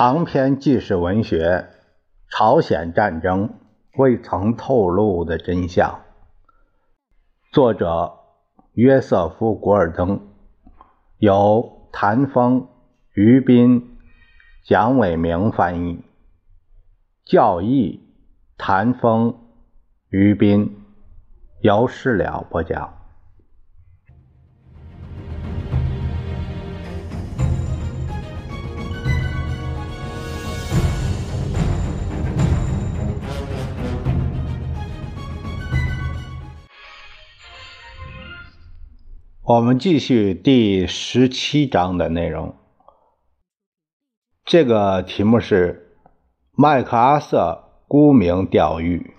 长篇纪实文学《朝鲜战争未曾透露的真相》，作者约瑟夫·古尔登，由谭峰、于斌、蒋伟明翻译，教义谭峰、于斌，由事了播讲。我们继续第十七章的内容。这个题目是麦克阿瑟沽名钓誉。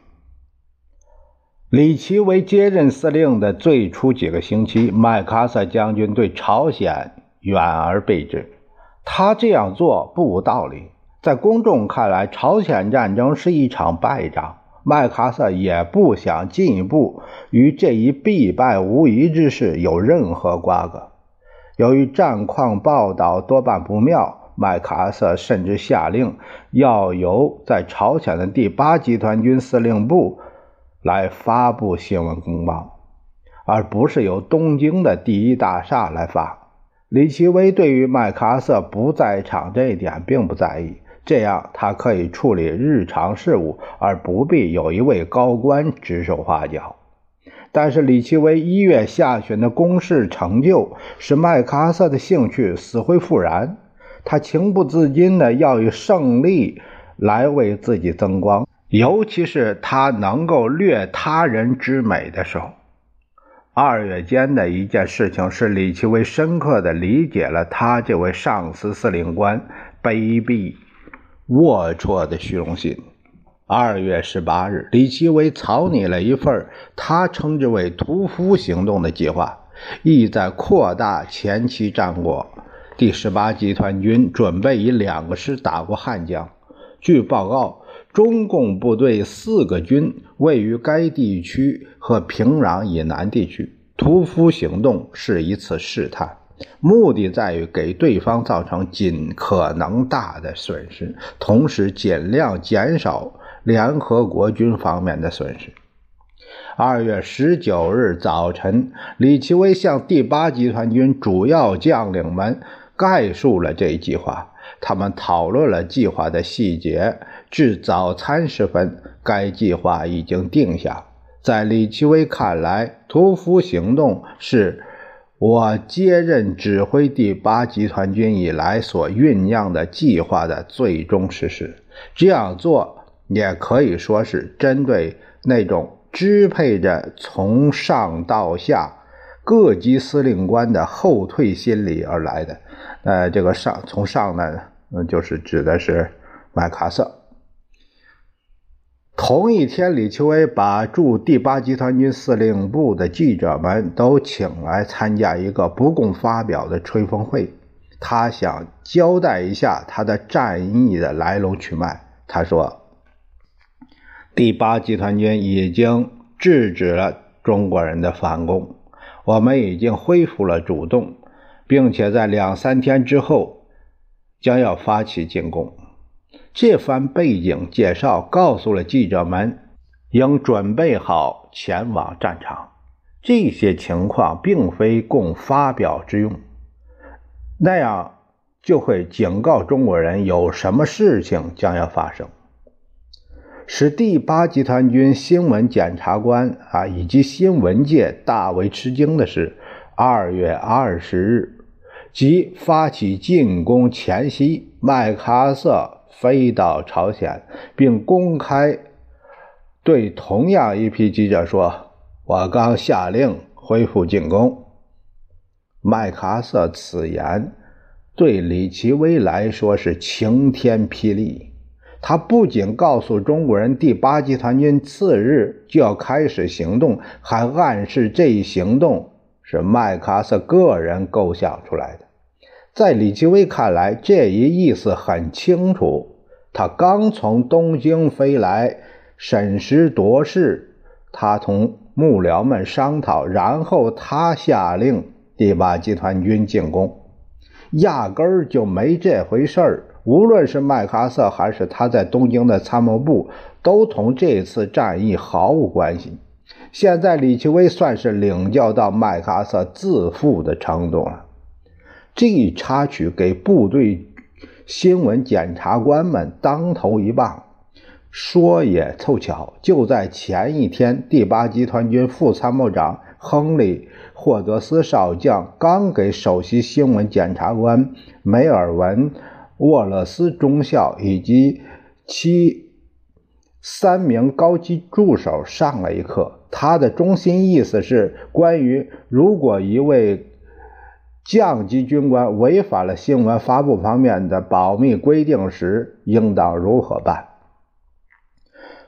李奇微接任司令的最初几个星期，麦克阿瑟将军对朝鲜远而备之。他这样做不无道理。在公众看来，朝鲜战争是一场败仗。麦克阿瑟也不想进一步与这一必败无疑之事有任何瓜葛。由于战况报道多半不妙，麦克阿瑟甚至下令要由在朝鲜的第八集团军司令部来发布新闻公报，而不是由东京的第一大厦来发。李奇微对于麦克阿瑟不在场这一点并不在意。这样，他可以处理日常事务，而不必有一位高官指手画脚。但是，李奇微一月下旬的攻势成就使麦克阿瑟的兴趣死灰复燃。他情不自禁地要以胜利来为自己增光，尤其是他能够掠他人之美的时候。二月间的一件事情是李奇微深刻地理解了他这位上司司令官卑鄙。龌龊的虚荣心。二月十八日，李奇微草拟了一份他称之为“屠夫行动”的计划，意在扩大前期战果。第十八集团军准备以两个师打过汉江。据报告，中共部队四个军位于该地区和平壤以南地区。屠夫行动是一次试探。目的在于给对方造成尽可能大的损失，同时尽量减少联合国军方面的损失。二月十九日早晨，李奇微向第八集团军主要将领们概述了这一计划。他们讨论了计划的细节。至早餐时分，该计划已经定下。在李奇微看来，屠夫行动是。我接任指挥第八集团军以来所酝酿的计划的最终实施，这样做也可以说是针对那种支配着从上到下各级司令官的后退心理而来的。呃，这个上从上呢，嗯，就是指的是麦克瑟。同一天，李奇微把驻第八集团军司令部的记者们都请来参加一个不共发表的吹风会。他想交代一下他的战役的来龙去脉。他说：“第八集团军已经制止了中国人的反攻，我们已经恢复了主动，并且在两三天之后将要发起进攻。”这番背景介绍告诉了记者们，应准备好前往战场。这些情况并非供发表之用，那样就会警告中国人有什么事情将要发生。使第八集团军新闻检察官啊以及新闻界大为吃惊的是，二月二十日，即发起进攻前夕，麦克阿瑟。飞到朝鲜，并公开对同样一批记者说：“我刚下令恢复进攻。”麦克阿瑟此言对李奇微来说是晴天霹雳。他不仅告诉中国人第八集团军次日就要开始行动，还暗示这一行动是麦克阿瑟个人构想出来的。在李奇微看来，这一意思很清楚。他刚从东京飞来审时度势，他同幕僚们商讨，然后他下令第八集团军进攻，压根儿就没这回事儿。无论是麦克阿瑟还是他在东京的参谋部，都同这次战役毫无关系。现在李奇微算是领教到麦克阿瑟自负的程度了。这一插曲给部队新闻检察官们当头一棒。说也凑巧，就在前一天，第八集团军副参谋长亨利·霍德斯少将刚给首席新闻检察官梅尔文·沃勒斯中校以及其三名高级助手上了一课。他的中心意思是关于如果一位降级军官违反了新闻发布方面的保密规定时，应当如何办。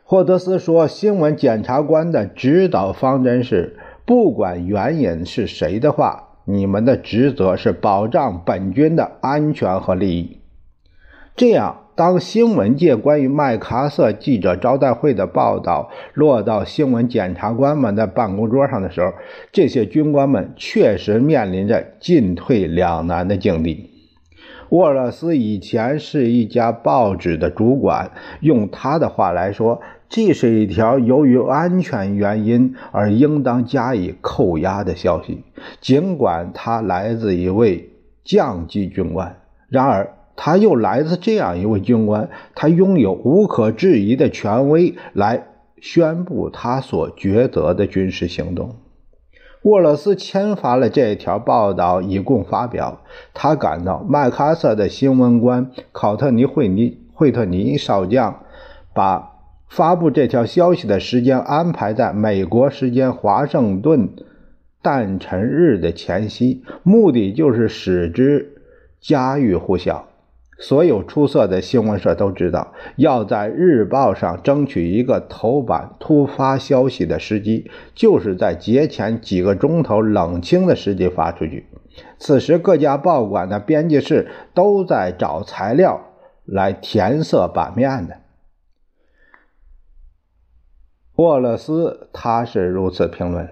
霍德斯说：“新闻检察官的指导方针是，不管原因是谁的话，你们的职责是保障本军的安全和利益。这样，当新闻界关于麦克阿瑟记者招待会的报道落到新闻检察官们的办公桌上的时候，这些军官们确实面临着进退两难的境地。”沃勒斯以前是一家报纸的主管，用他的话来说，这是一条由于安全原因而应当加以扣押的消息。尽管他来自一位降级军官，然而他又来自这样一位军官，他拥有无可置疑的权威来宣布他所抉择的军事行动。沃勒斯签发了这条报道，以供发表。他感到麦克阿瑟的新闻官考特尼·惠尼惠特尼少将把发布这条消息的时间安排在美国时间华盛顿诞辰日的前夕，目的就是使之家喻户晓。所有出色的新闻社都知道，要在日报上争取一个头版突发消息的时机，就是在节前几个钟头冷清的时机发出去。此时，各家报馆的编辑室都在找材料来填色版面呢。沃勒斯他是如此评论：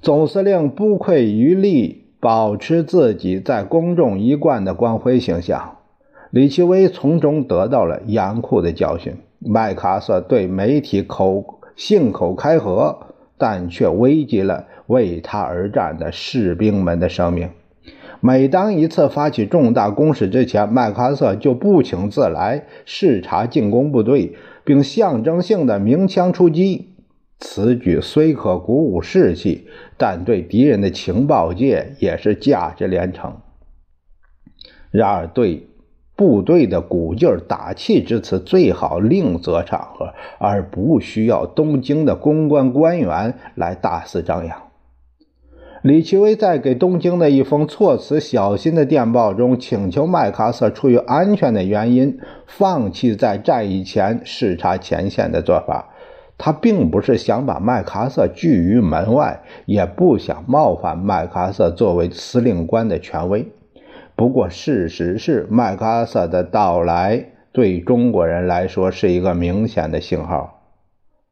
总司令不愧于力，保持自己在公众一贯的光辉形象。李奇微从中得到了严酷的教训。麦克阿瑟对媒体口信口开河，但却危及了为他而战的士兵们的生命。每当一次发起重大攻势之前，麦克阿瑟就不请自来视察进攻部队，并象征性的鸣枪出击。此举虽可鼓舞士气，但对敌人的情报界也是价值连城。然而对。部队的鼓劲儿、打气之词最好另择场合，而不需要东京的公关官员来大肆张扬。李奇微在给东京的一封措辞小心的电报中，请求麦克阿瑟出于安全的原因，放弃在战役前视察前线的做法。他并不是想把麦克阿瑟拒于门外，也不想冒犯麦克阿瑟作为司令官的权威。不过，事实是，麦克阿瑟的到来对中国人来说是一个明显的信号。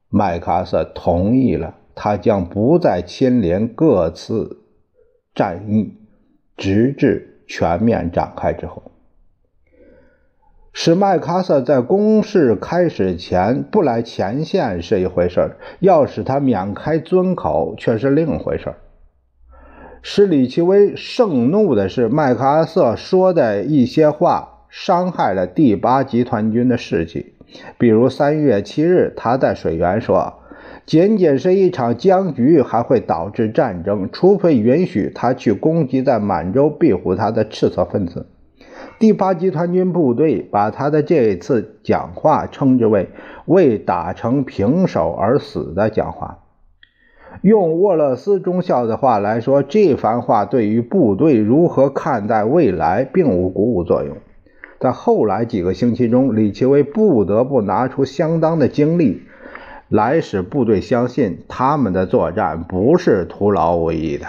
麦克阿瑟同意了，他将不再亲临各次战役，直至全面展开之后。使麦克阿瑟在攻势开始前不来前线是一回事要使他免开尊口却是另一回事使李奇微盛怒的是，麦克阿瑟说的一些话伤害了第八集团军的士气。比如三月七日，他在水源说：“仅仅是一场僵局，还会导致战争，除非允许他去攻击在满洲庇护他的赤色分子。”第八集团军部队把他的这一次讲话称之为“为打成平手而死的讲话”。用沃勒斯中校的话来说，这番话对于部队如何看待未来并无鼓舞作用。在后来几个星期中，李奇微不得不拿出相当的精力来使部队相信他们的作战不是徒劳无益的。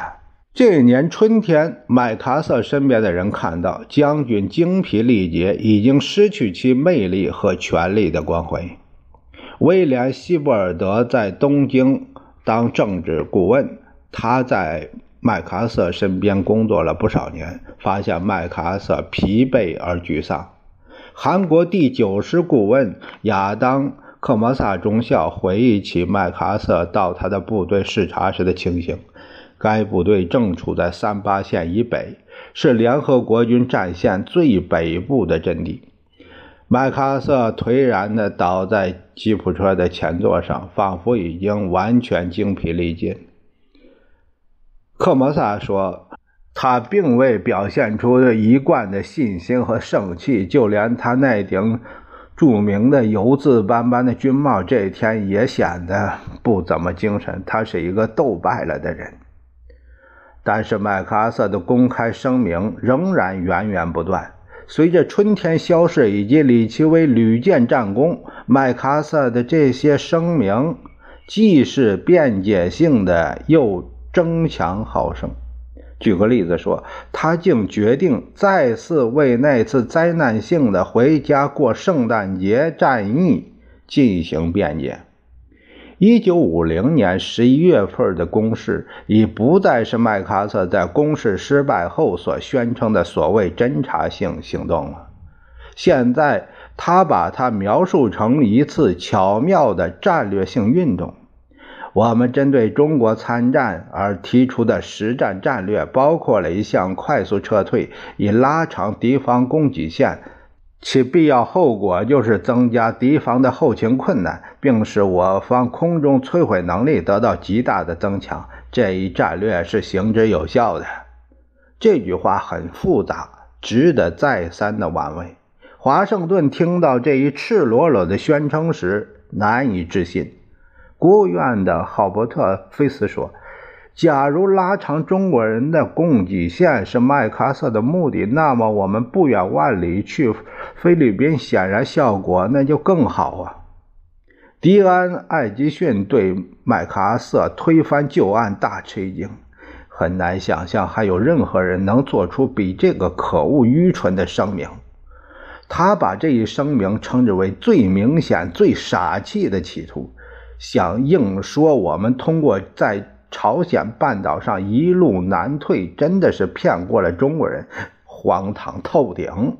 这一年春天，麦克阿瑟身边的人看到将军精疲力竭，已经失去其魅力和权力的光辉。威廉·希伯尔德在东京。当政治顾问，他在麦克阿瑟身边工作了不少年，发现麦克阿瑟疲惫而沮丧。韩国第九师顾问亚当·克莫萨中校回忆起麦克阿瑟到他的部队视察时的情形。该部队正处在三八线以北，是联合国军战线最北部的阵地。麦克阿瑟颓然地倒在吉普车的前座上，仿佛已经完全精疲力尽。克莫萨说：“他并未表现出一贯的信心和盛气，就连他那顶著名的油渍斑斑的军帽，这一天也显得不怎么精神。他是一个斗败了的人。”但是麦克阿瑟的公开声明仍然源源不断。随着春天消逝以及李奇微屡建战功，麦克阿瑟的这些声明既是辩解性的，又争强好胜。举个例子说，他竟决定再次为那次灾难性的回家过圣诞节战役进行辩解。一九五零年十一月份的攻势已不再是麦克阿瑟在攻势失败后所宣称的所谓侦察性行动了。现在，他把它描述成一次巧妙的战略性运动。我们针对中国参战而提出的实战战略，包括了一项快速撤退，以拉长敌方供给线。其必要后果就是增加敌方的后勤困难，并使我方空中摧毁能力得到极大的增强。这一战略是行之有效的。这句话很复杂，值得再三的玩味。华盛顿听到这一赤裸裸的宣称时难以置信。国务院的郝伯特·菲斯说。假如拉长中国人的供给线是麦克阿瑟的目的，那么我们不远万里去菲律宾，显然效果那就更好啊！迪安·艾吉逊对麦克阿瑟推翻旧案大吃一惊，很难想象还有任何人能做出比这个可恶愚蠢的声明。他把这一声明称之为最明显、最傻气的企图，想硬说我们通过在。朝鲜半岛上一路南退，真的是骗过了中国人，荒唐透顶。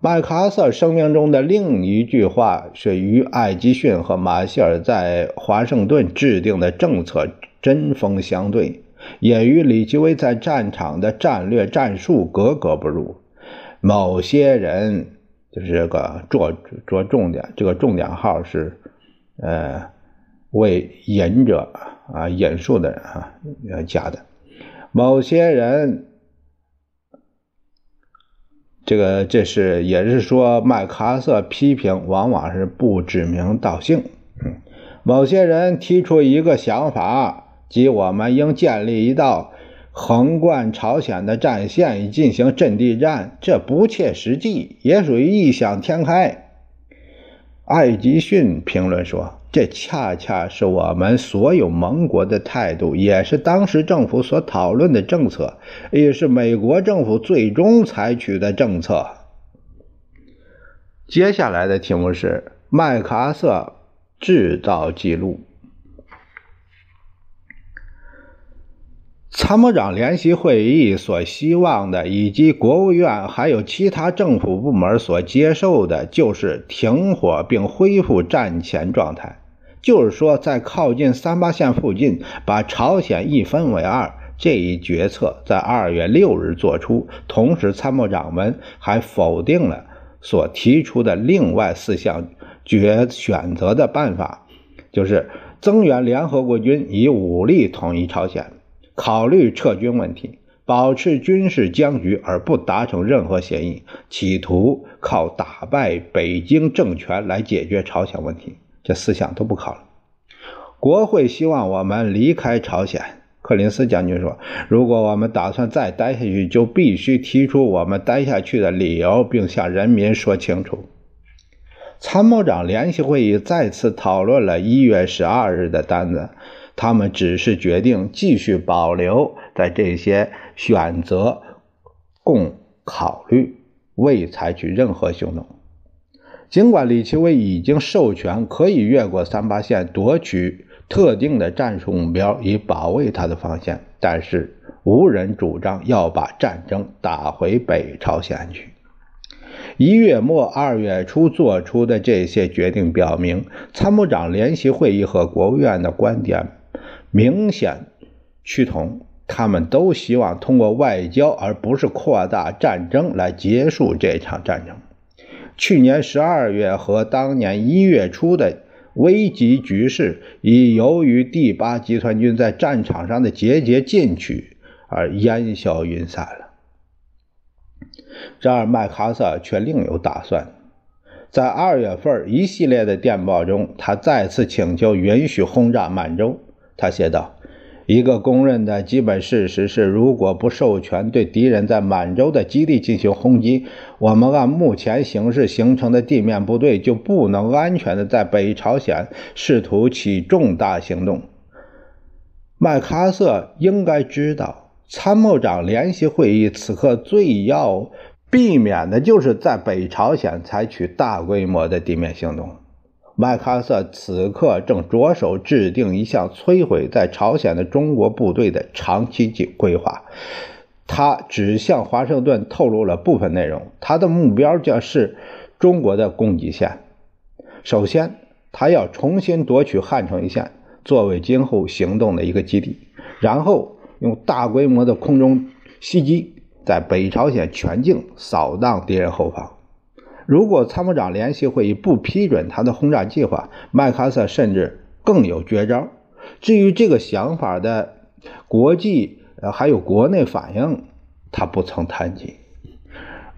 麦克阿瑟声明中的另一句话是与艾吉逊和马歇尔在华盛顿制定的政策针锋相对，也与李奇微在战场的战略战术格格不入。某些人就是这个着着重点，这个重点号是呃为隐者。啊，引述的人啊，呃假的。某些人，这个这是也是说，麦克阿瑟批评往往是不指名道姓。嗯，某些人提出一个想法，即我们应建立一道横贯朝鲜的战线以进行阵地战，这不切实际，也属于异想天开。艾吉逊评论说。这恰恰是我们所有盟国的态度，也是当时政府所讨论的政策，也是美国政府最终采取的政策。接下来的题目是麦克阿瑟制造记录。参谋长联席会议所希望的，以及国务院还有其他政府部门所接受的，就是停火并恢复战前状态。就是说，在靠近三八线附近把朝鲜一分为二这一决策，在二月六日做出。同时，参谋长们还否定了所提出的另外四项决选择的办法，就是增援联合国军以武力统一朝鲜。考虑撤军问题，保持军事僵局而不达成任何协议，企图靠打败北京政权来解决朝鲜问题，这四项都不考虑。国会希望我们离开朝鲜。克林斯将军说：“如果我们打算再待下去，就必须提出我们待下去的理由，并向人民说清楚。”参谋长联席会议再次讨论了一月十二日的单子。他们只是决定继续保留在这些选择供考虑，未采取任何行动。尽管李奇微已经授权可以越过三八线夺取特定的战术目标以保卫他的防线，但是无人主张要把战争打回北朝鲜去。一月末二月初做出的这些决定表明，参谋长联席会议和国务院的观点明显趋同。他们都希望通过外交，而不是扩大战争来结束这场战争。去年十二月和当年一月初的危急局势，已由于第八集团军在战场上的节节进取而烟消云散了。然而，麦克阿瑟却另有打算。在二月份一系列的电报中，他再次请求允许轰炸满洲。他写道。一个公认的基本事实是，如果不授权对敌人在满洲的基地进行轰击，我们按目前形势形成的地面部队就不能安全的在北朝鲜试图起重大行动。麦克阿瑟应该知道，参谋长联席会议此刻最要避免的就是在北朝鲜采取大规模的地面行动。麦克阿瑟此刻正着手制定一项摧毁在朝鲜的中国部队的长期计规划。他只向华盛顿透露了部分内容。他的目标将是中国的供给线。首先，他要重新夺取汉城一线，作为今后行动的一个基地。然后，用大规模的空中袭击，在北朝鲜全境扫荡敌人后方。如果参谋长联席会议不批准他的轰炸计划，麦克阿瑟甚至更有绝招。至于这个想法的国际还有国内反应，他不曾谈及。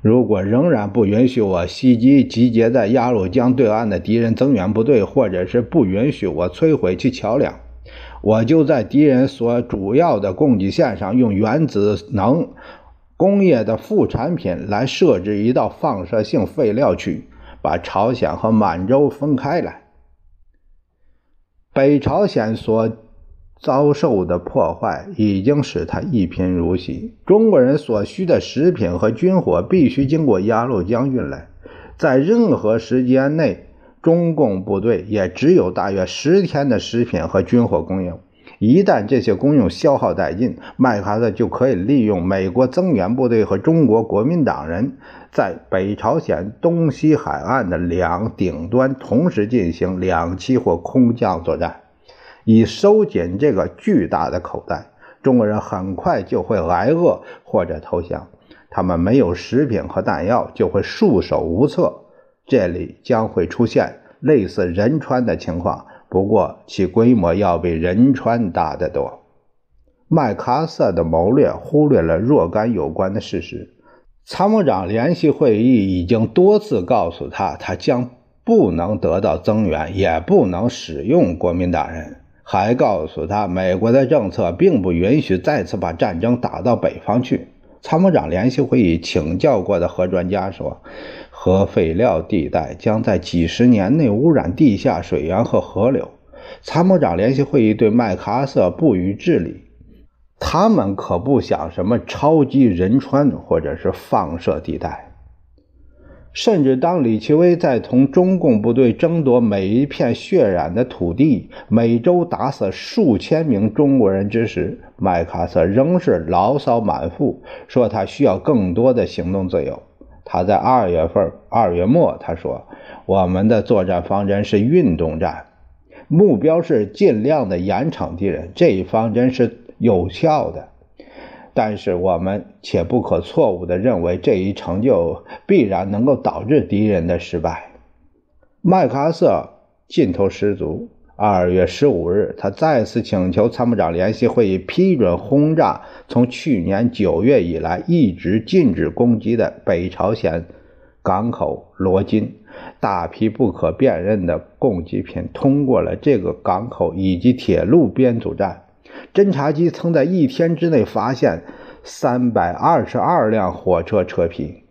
如果仍然不允许我袭击集结在鸭绿江对岸的敌人增援部队，或者是不允许我摧毁其桥梁，我就在敌人所主要的供给线上用原子能。工业的副产品来设置一道放射性废料区，把朝鲜和满洲分开来。北朝鲜所遭受的破坏已经使他一贫如洗。中国人所需的食品和军火必须经过鸭绿江运来，在任何时间内，中共部队也只有大约十天的食品和军火供应。一旦这些公用消耗殆尽，麦克阿瑟就可以利用美国增援部队和中国国民党人在北朝鲜东西海岸的两顶端同时进行两栖或空降作战，以收紧这个巨大的口袋。中国人很快就会挨饿或者投降，他们没有食品和弹药，就会束手无策。这里将会出现类似仁川的情况。不过，其规模要比仁川大得多。麦克阿瑟的谋略忽略了若干有关的事实。参谋长联席会议已经多次告诉他，他将不能得到增援，也不能使用国民党人，还告诉他，美国的政策并不允许再次把战争打到北方去。参谋长联席会议请教过的核专家说。核废料地带将在几十年内污染地下水源和河流。参谋长联席会议对麦克阿瑟不予置理，他们可不想什么超级仁川或者是放射地带。甚至当李奇微在同中共部队争夺每一片血染的土地，每周打死数千名中国人之时，麦克阿瑟仍是牢骚满腹，说他需要更多的行动自由。他在二月份二月末他说：“我们的作战方针是运动战，目标是尽量的严惩敌人。这一方针是有效的，但是我们且不可错误的认为这一成就必然能够导致敌人的失败。”麦克阿瑟劲头十足。二月十五日，他再次请求参谋长联席会议批准轰炸从去年九月以来一直禁止攻击的北朝鲜港口罗金。大批不可辨认的供给品通过了这个港口以及铁路编组站。侦察机曾在一天之内发现三百二十二辆火车车皮。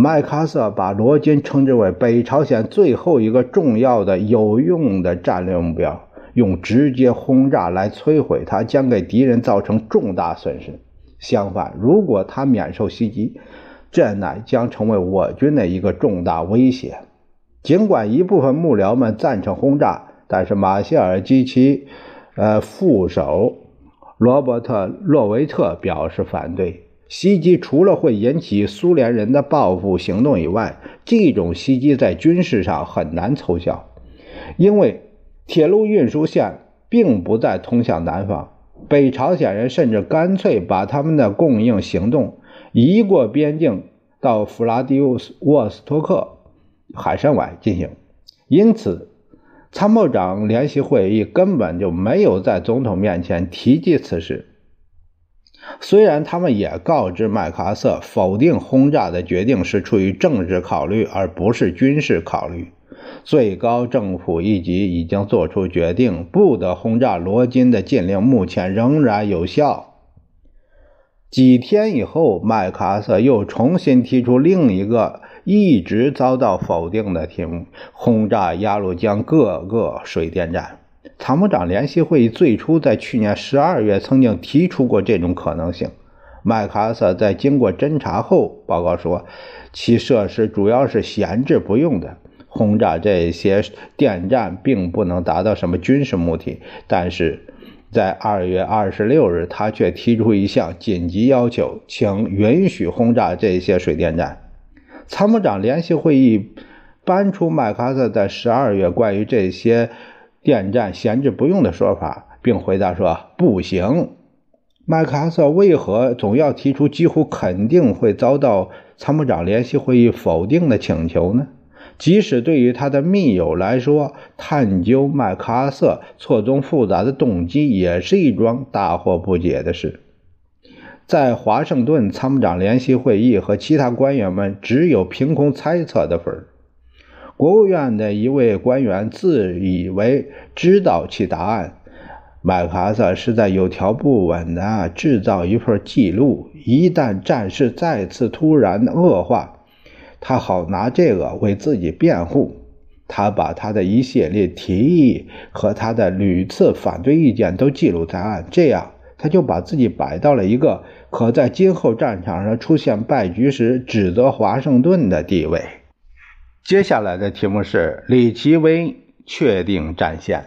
麦克阿瑟把罗军称之为北朝鲜最后一个重要的有用的战略目标，用直接轰炸来摧毁它将给敌人造成重大损失。相反，如果他免受袭击，这乃将成为我军的一个重大威胁。尽管一部分幕僚们赞成轰炸，但是马歇尔及其呃副手罗伯特·洛维特表示反对。袭击除了会引起苏联人的报复行动以外，这种袭击在军事上很难奏效，因为铁路运输线并不在通向南方。北朝鲜人甚至干脆把他们的供应行动移过边境到弗拉迪沃斯托克海参崴进行，因此参谋长联席会议根本就没有在总统面前提及此事。虽然他们也告知麦克阿瑟，否定轰炸的决定是出于政治考虑，而不是军事考虑。最高政府一级已经做出决定，不得轰炸罗金的禁令目前仍然有效。几天以后，麦克阿瑟又重新提出另一个一直遭到否定的题目：轰炸鸭绿江各个水电站。参谋长联席会议最初在去年十二月曾经提出过这种可能性。麦克阿瑟在经过侦查后报告说，其设施主要是闲置不用的，轰炸这些电站并不能达到什么军事目的。但是在二月二十六日，他却提出一项紧急要求，请允许轰炸这些水电站。参谋长联席会议搬出麦克阿瑟在十二月关于这些。电站闲置不用的说法，并回答说不行。麦克阿瑟为何总要提出几乎肯定会遭到参谋长联席会议否定的请求呢？即使对于他的密友来说，探究麦克阿瑟错综复杂的动机也是一桩大惑不解的事。在华盛顿，参谋长联席会议和其他官员们只有凭空猜测的份儿。国务院的一位官员自以为知道其答案。麦克阿瑟是在有条不紊地制造一份记录，一旦战事再次突然恶化，他好拿这个为自己辩护。他把他的一系列提议和他的屡次反对意见都记录在案，这样他就把自己摆到了一个可在今后战场上出现败局时指责华盛顿的地位。接下来的题目是李奇微确定战线。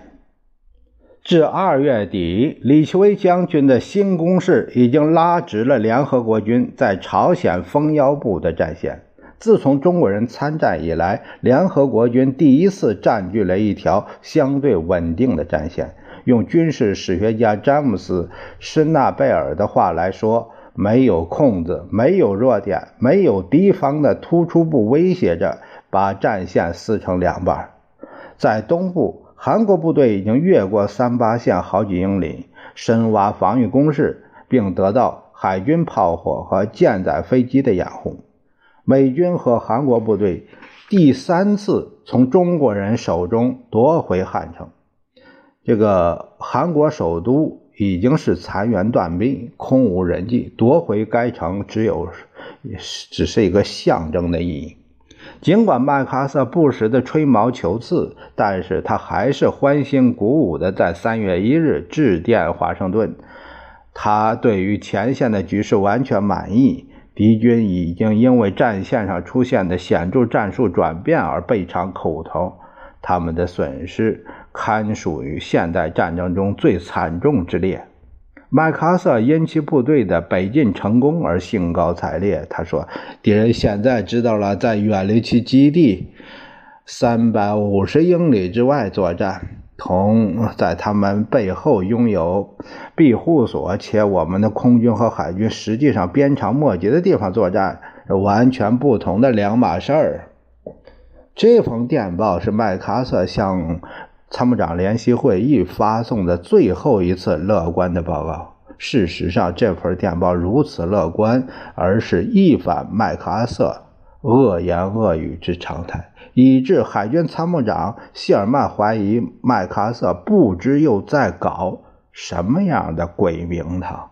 至二月底，李奇微将军的新攻势已经拉直了联合国军在朝鲜封腰部的战线。自从中国人参战以来，联合国军第一次占据了一条相对稳定的战线。用军事史学家詹姆斯·施纳贝尔的话来说，没有空子，没有弱点，没有敌方的突出部威胁着。把战线撕成两半，在东部，韩国部队已经越过三八线好几英里，深挖防御工事，并得到海军炮火和舰载飞机的掩护。美军和韩国部队第三次从中国人手中夺回汉城，这个韩国首都已经是残垣断壁，空无人迹，夺回该城只有只是一个象征的意义。尽管麦克阿瑟不时地吹毛求疵，但是他还是欢欣鼓舞地在三月一日致电华盛顿。他对于前线的局势完全满意，敌军已经因为战线上出现的显著战术转变而备尝苦头，他们的损失堪属于现代战争中最惨重之列。麦克阿瑟因其部队的北进成功而兴高采烈。他说：“敌人现在知道了，在远离其基地三百五十英里之外作战，同在他们背后拥有庇护所且我们的空军和海军实际上鞭长莫及的地方作战，是完全不同的两码事儿。”这封电报是麦克阿瑟向。参谋长联席会议发送的最后一次乐观的报告。事实上，这份电报如此乐观，而是一反麦克阿瑟恶言恶语之常态，以致海军参谋长谢尔曼怀疑麦克阿瑟不知又在搞什么样的鬼名堂。